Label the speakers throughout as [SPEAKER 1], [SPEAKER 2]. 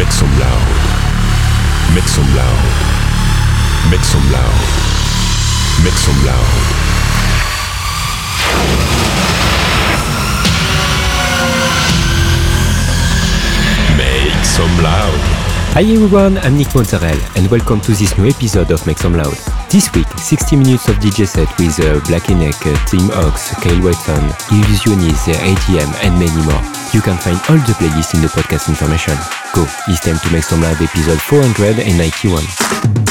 [SPEAKER 1] Make some loud. Make some loud. Make some loud. Make some loud. Make some loud.
[SPEAKER 2] Hi everyone, I'm Nick Mozzarella and welcome to this new episode of Make Some Loud. This week, 60 minutes of DJ set with uh, Black Neck, uh, Tim Ox, Kyle Watson, Illusionize, uh, ATM and many more. You can find all the playlists in the podcast information. Go, it's time to Make Some Loud episode 491.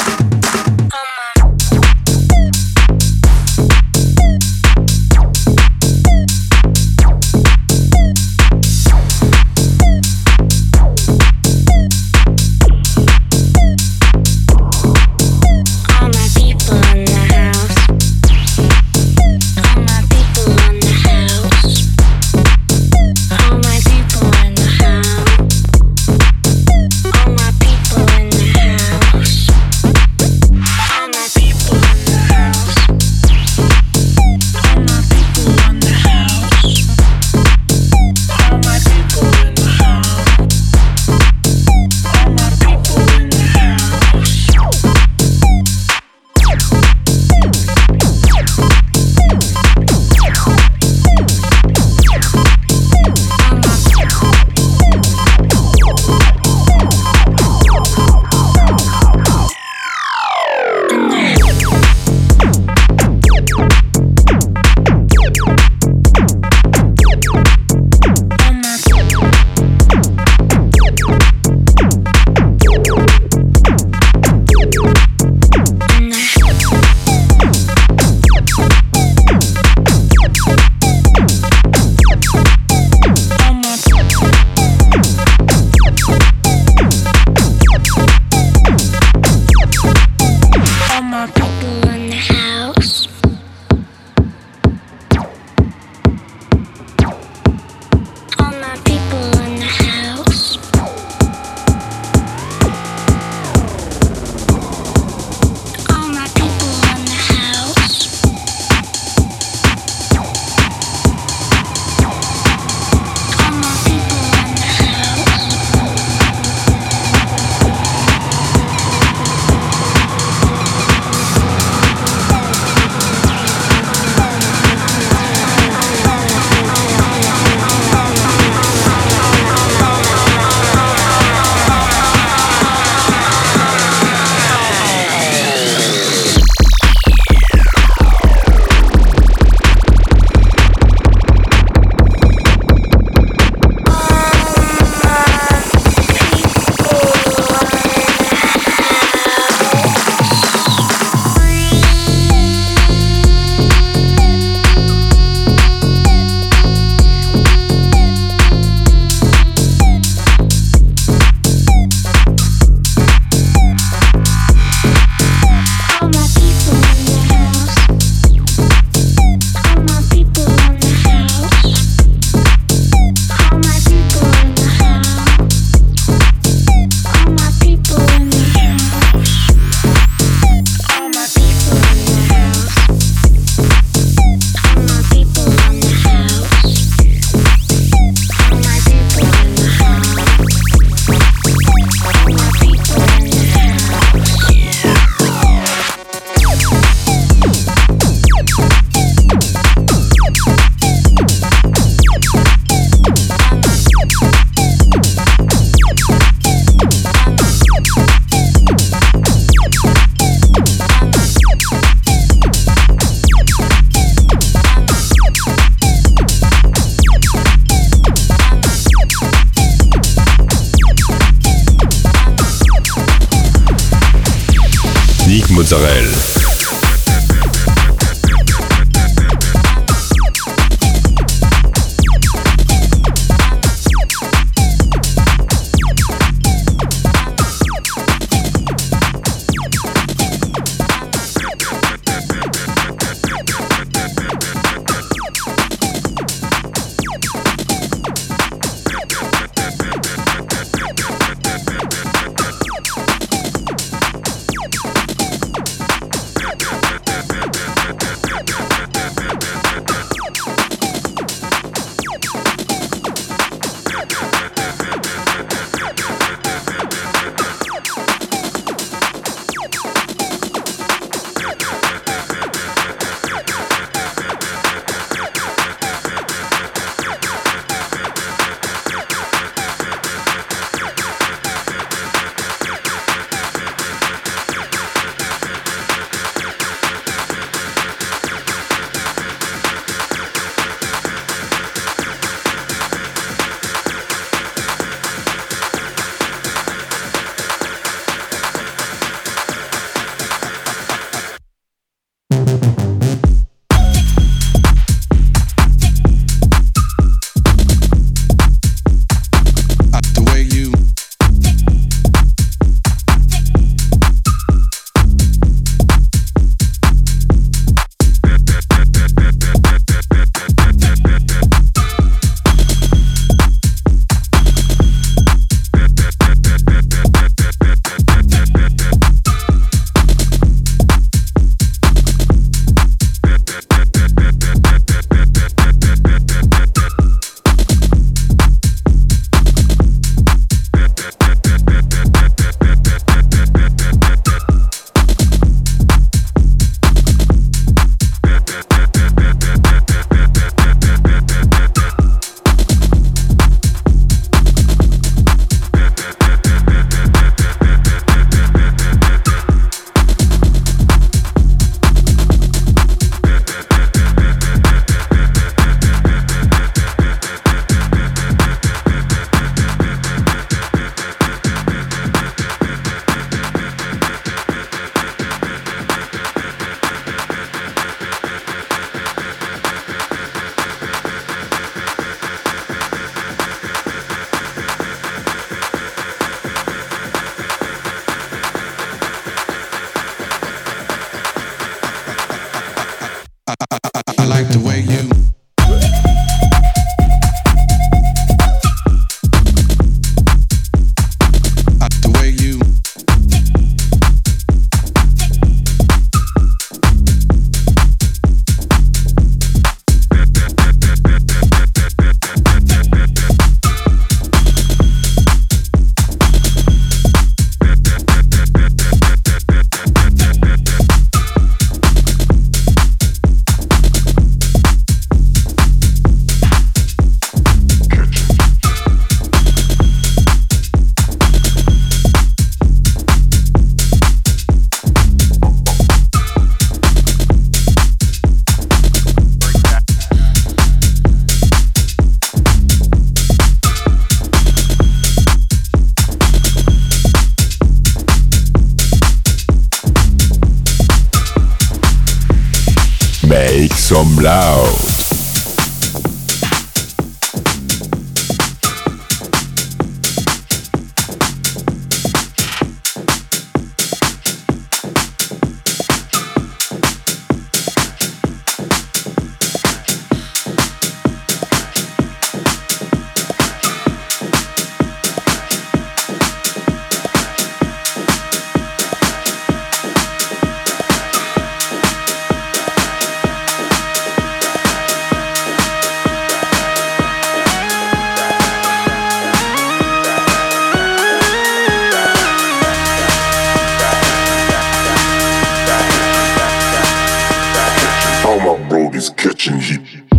[SPEAKER 3] niggas catching
[SPEAKER 1] heat.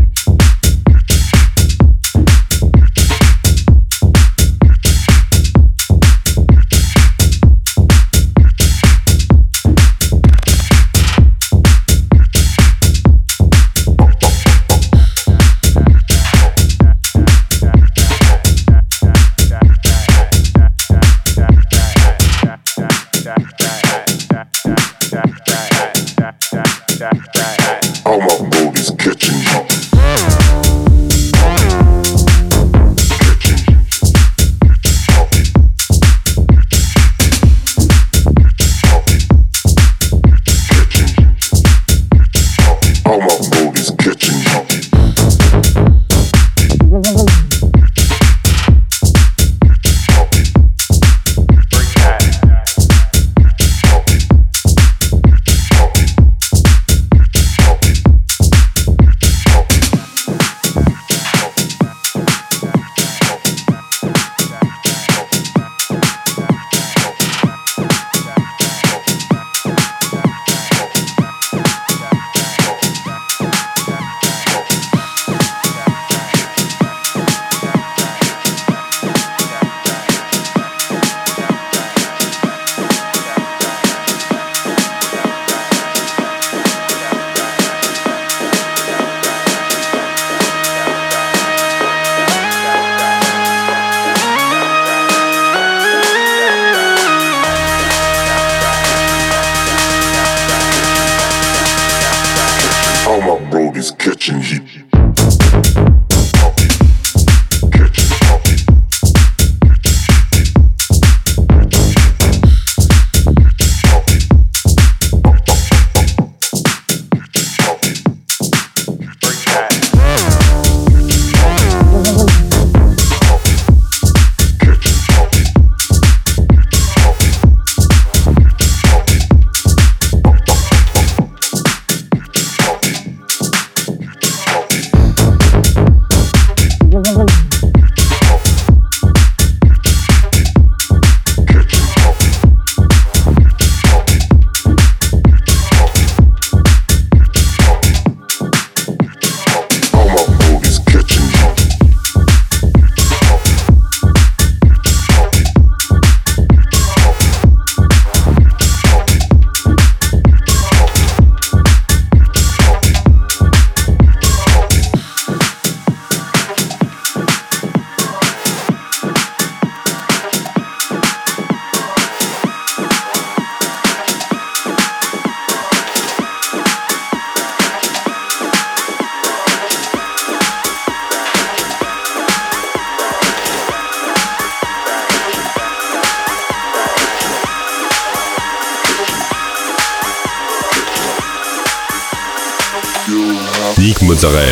[SPEAKER 1] Mozzarella.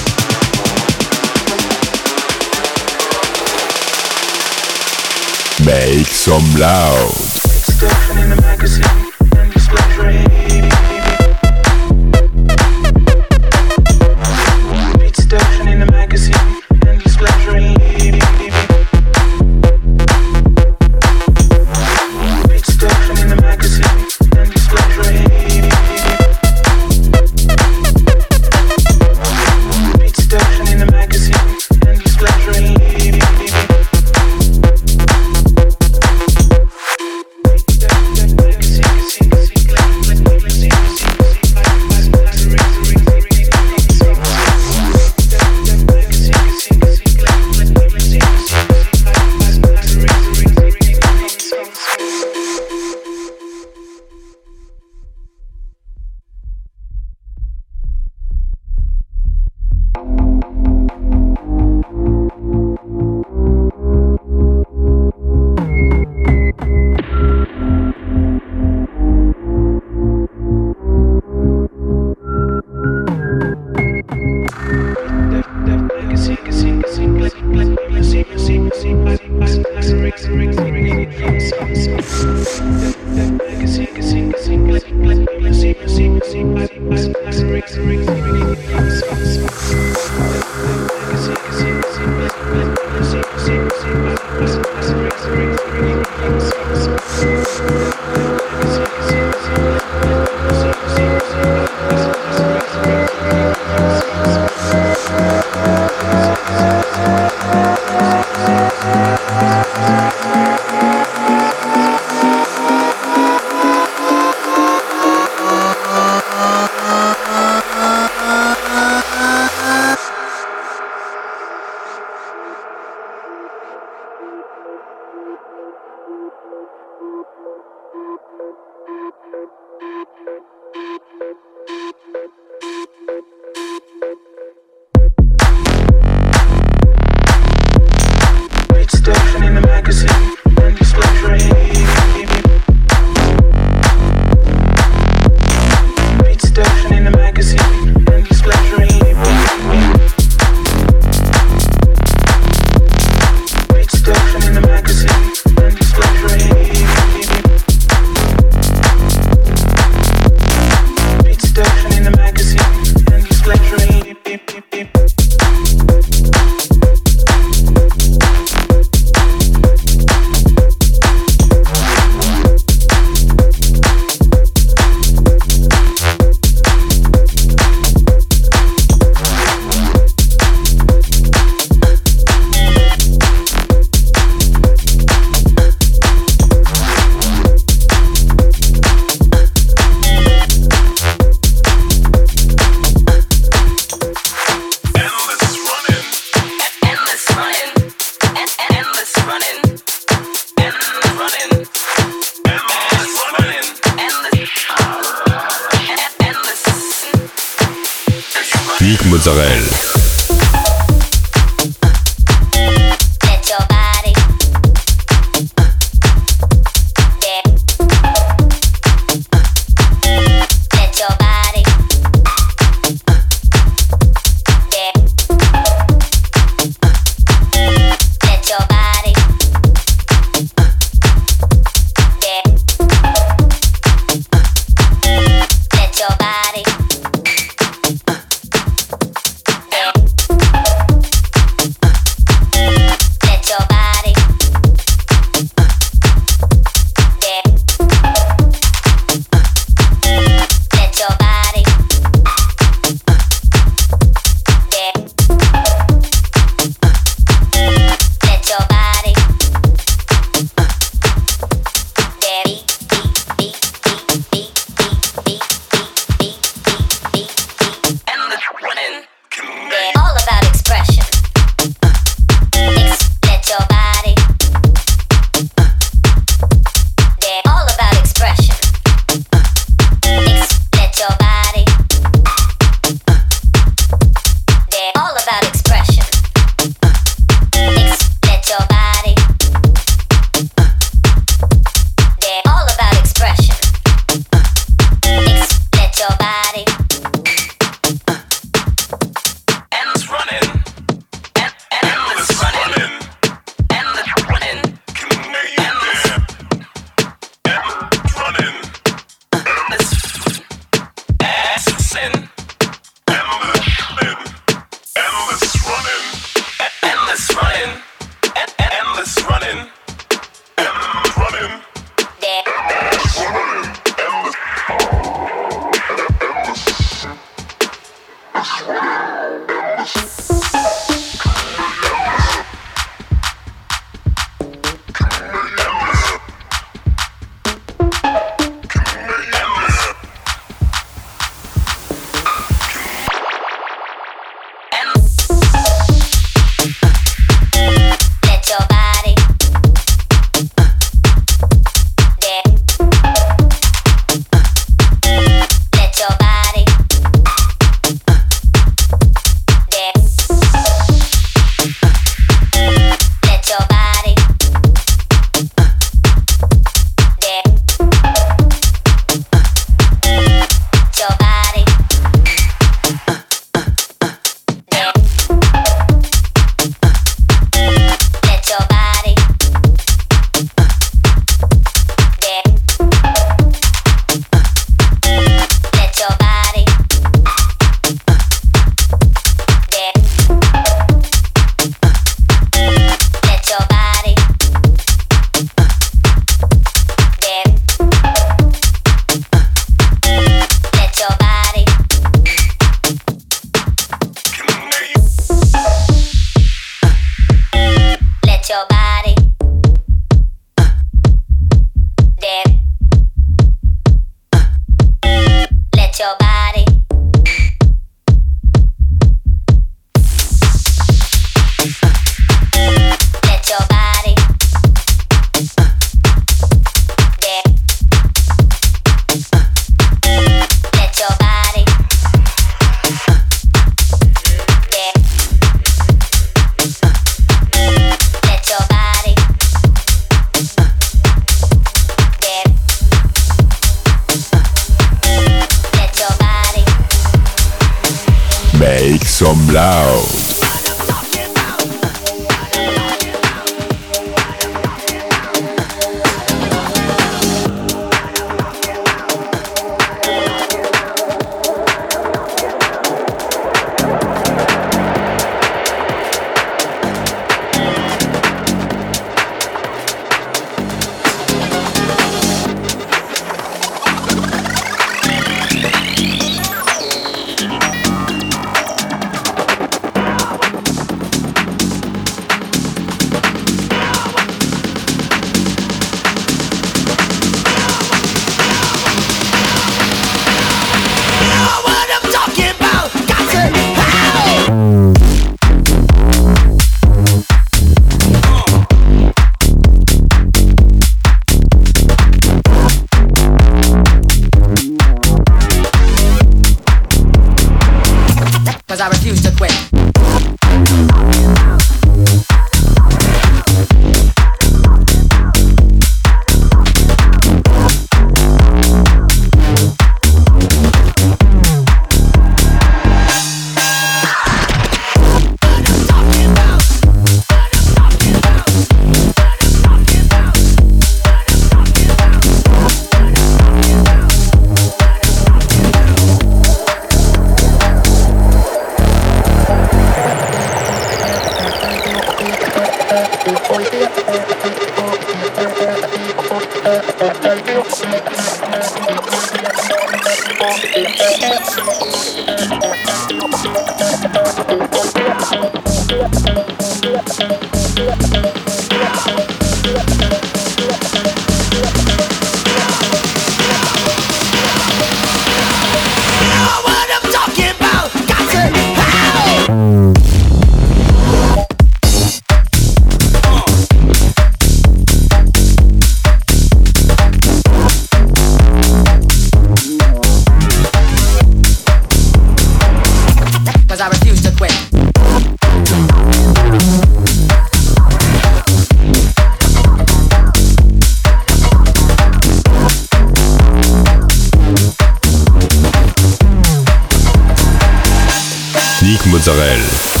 [SPEAKER 1] Mozzarella.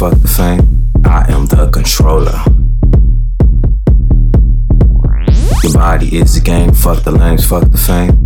[SPEAKER 4] fuck the fame. I am the controller.
[SPEAKER 5] Your
[SPEAKER 4] body is a game, fuck the lames, fuck the fame.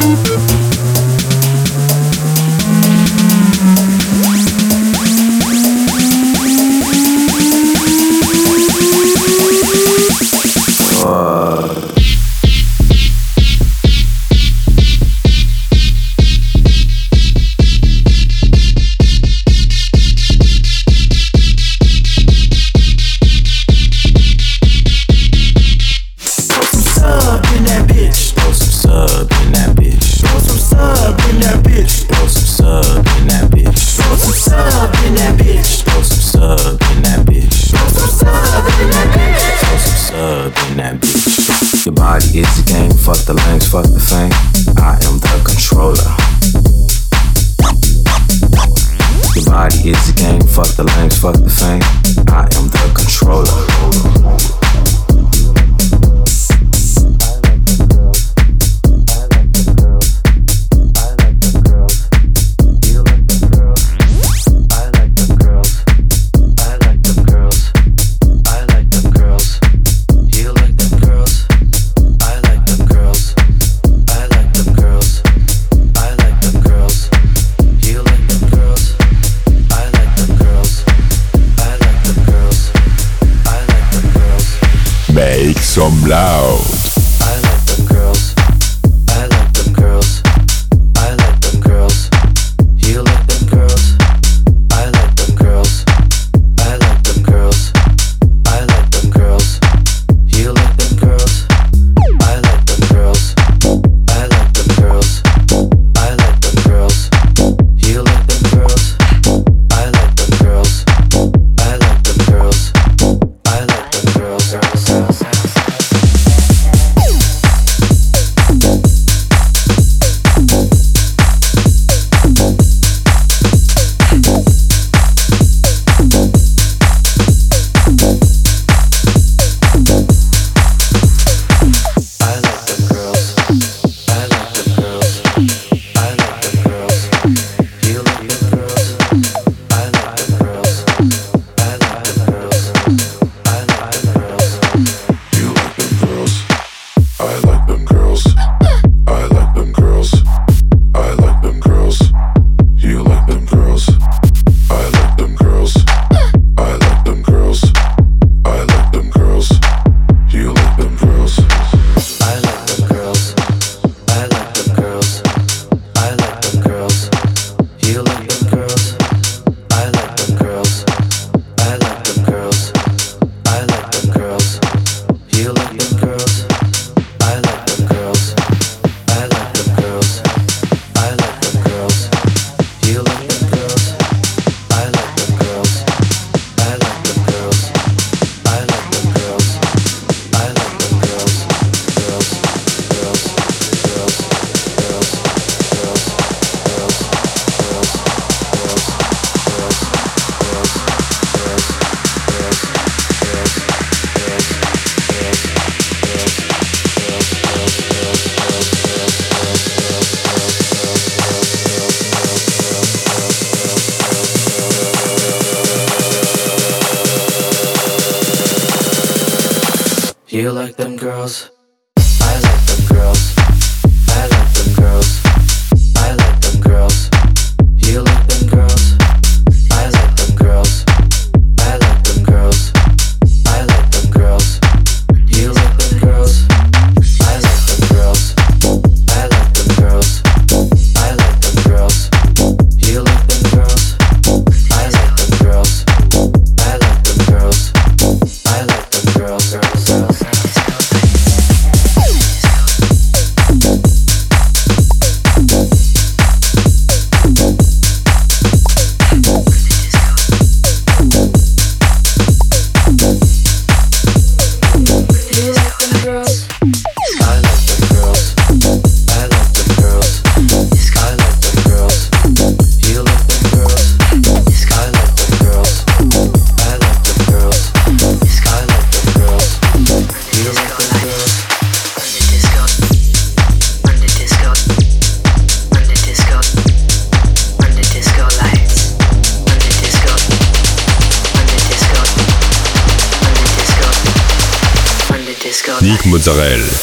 [SPEAKER 4] Música Sorel.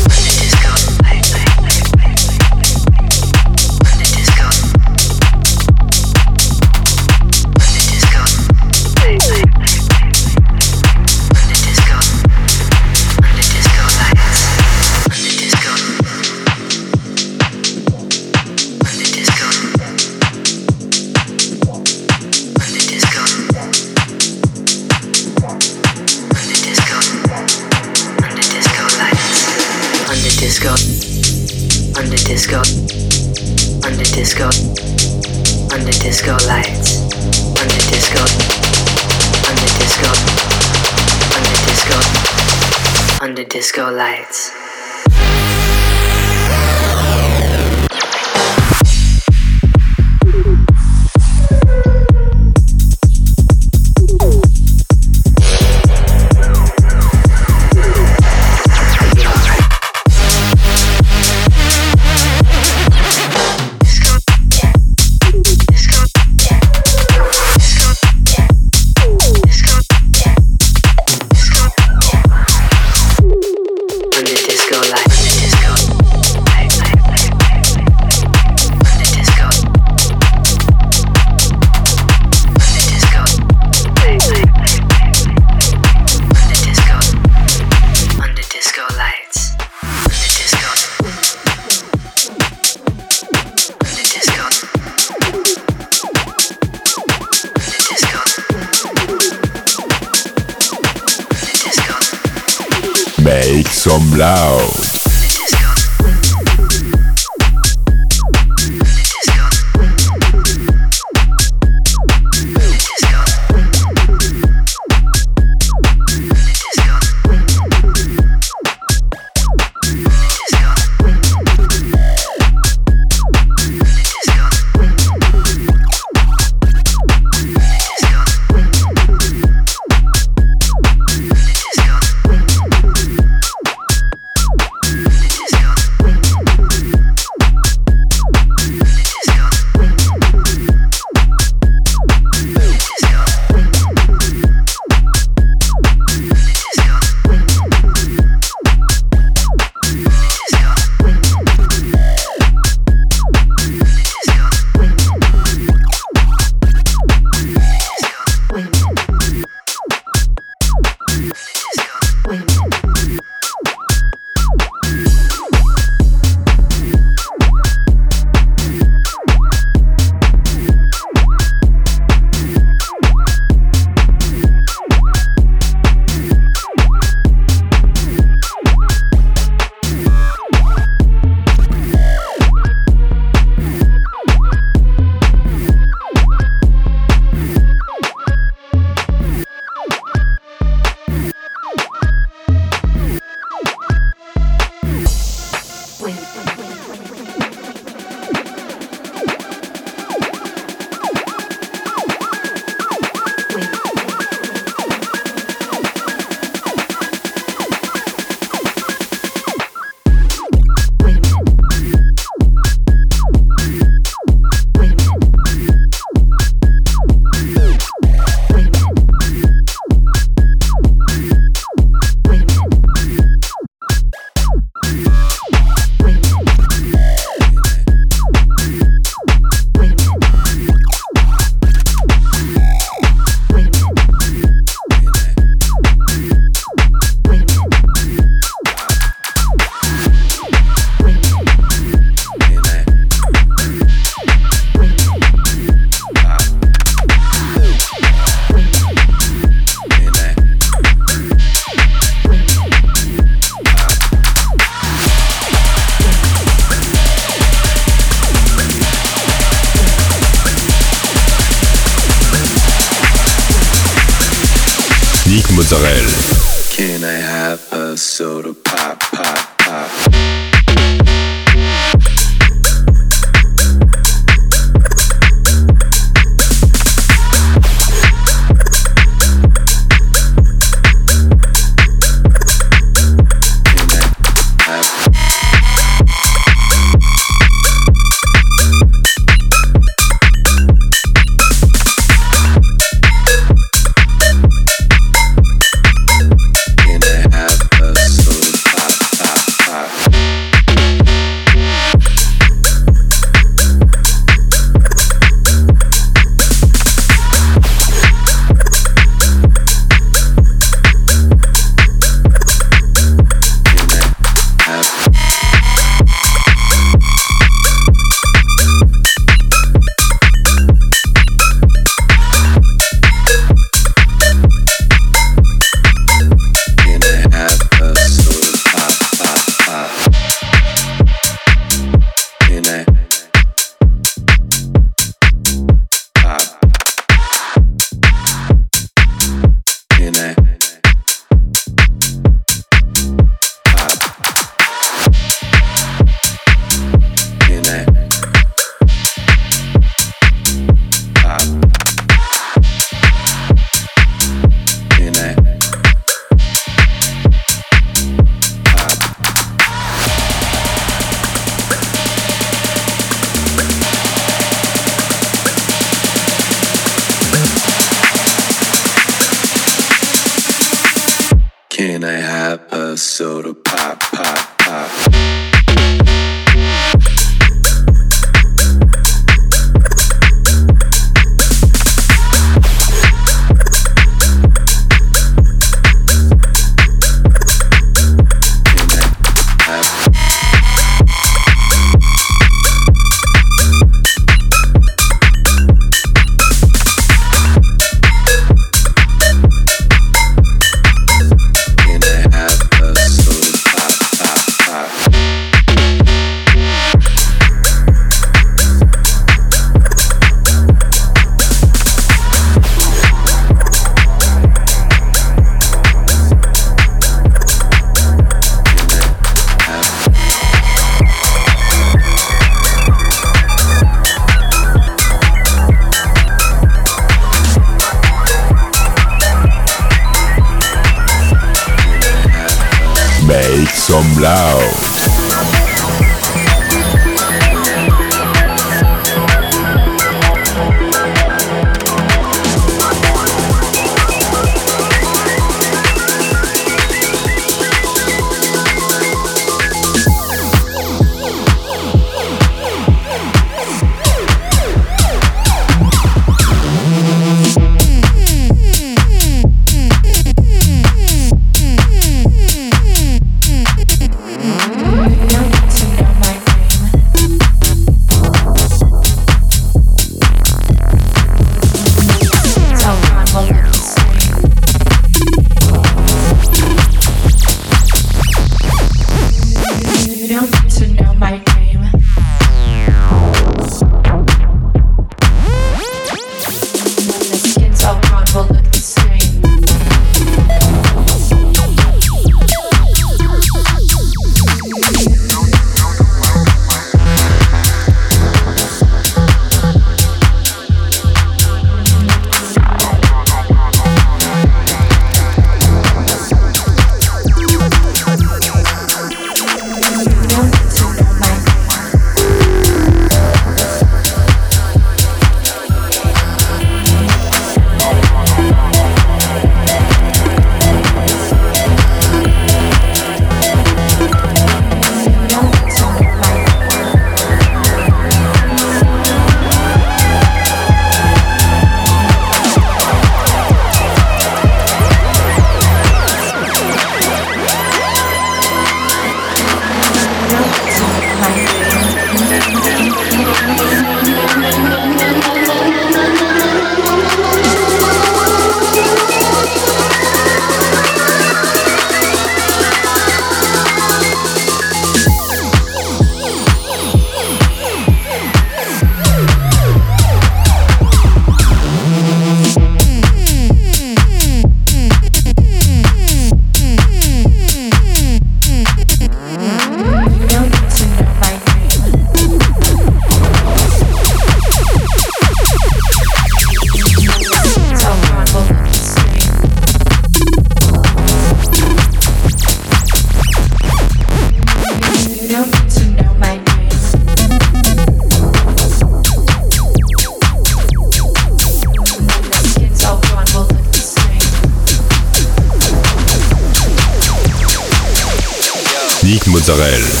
[SPEAKER 4] Israel.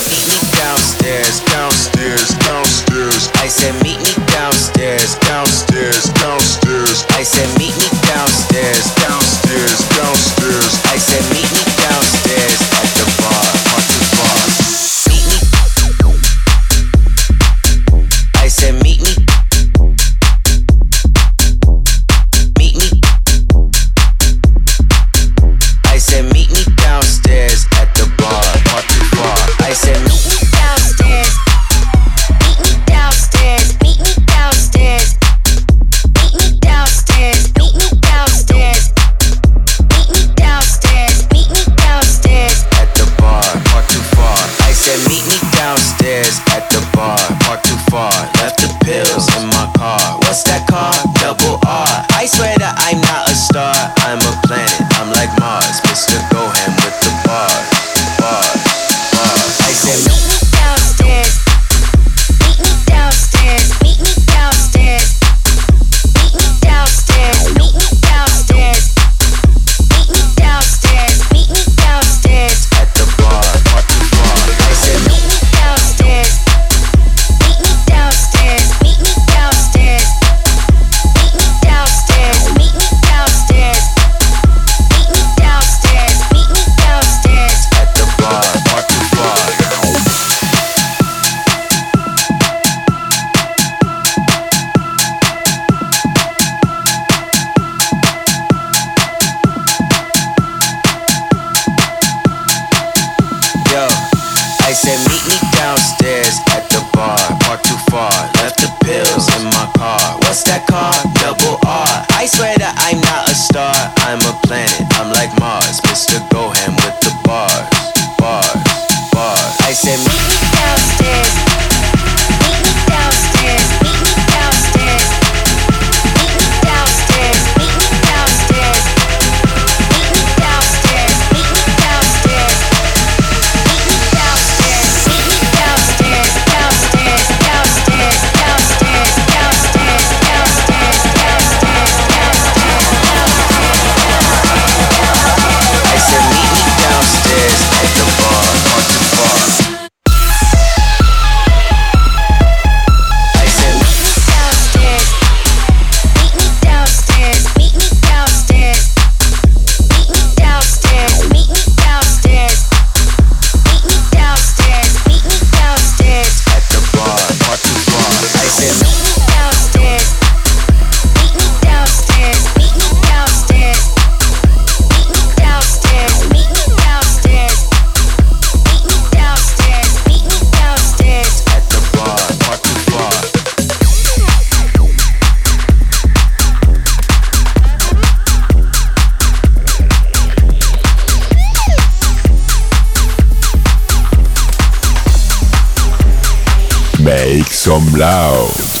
[SPEAKER 1] Make some loud.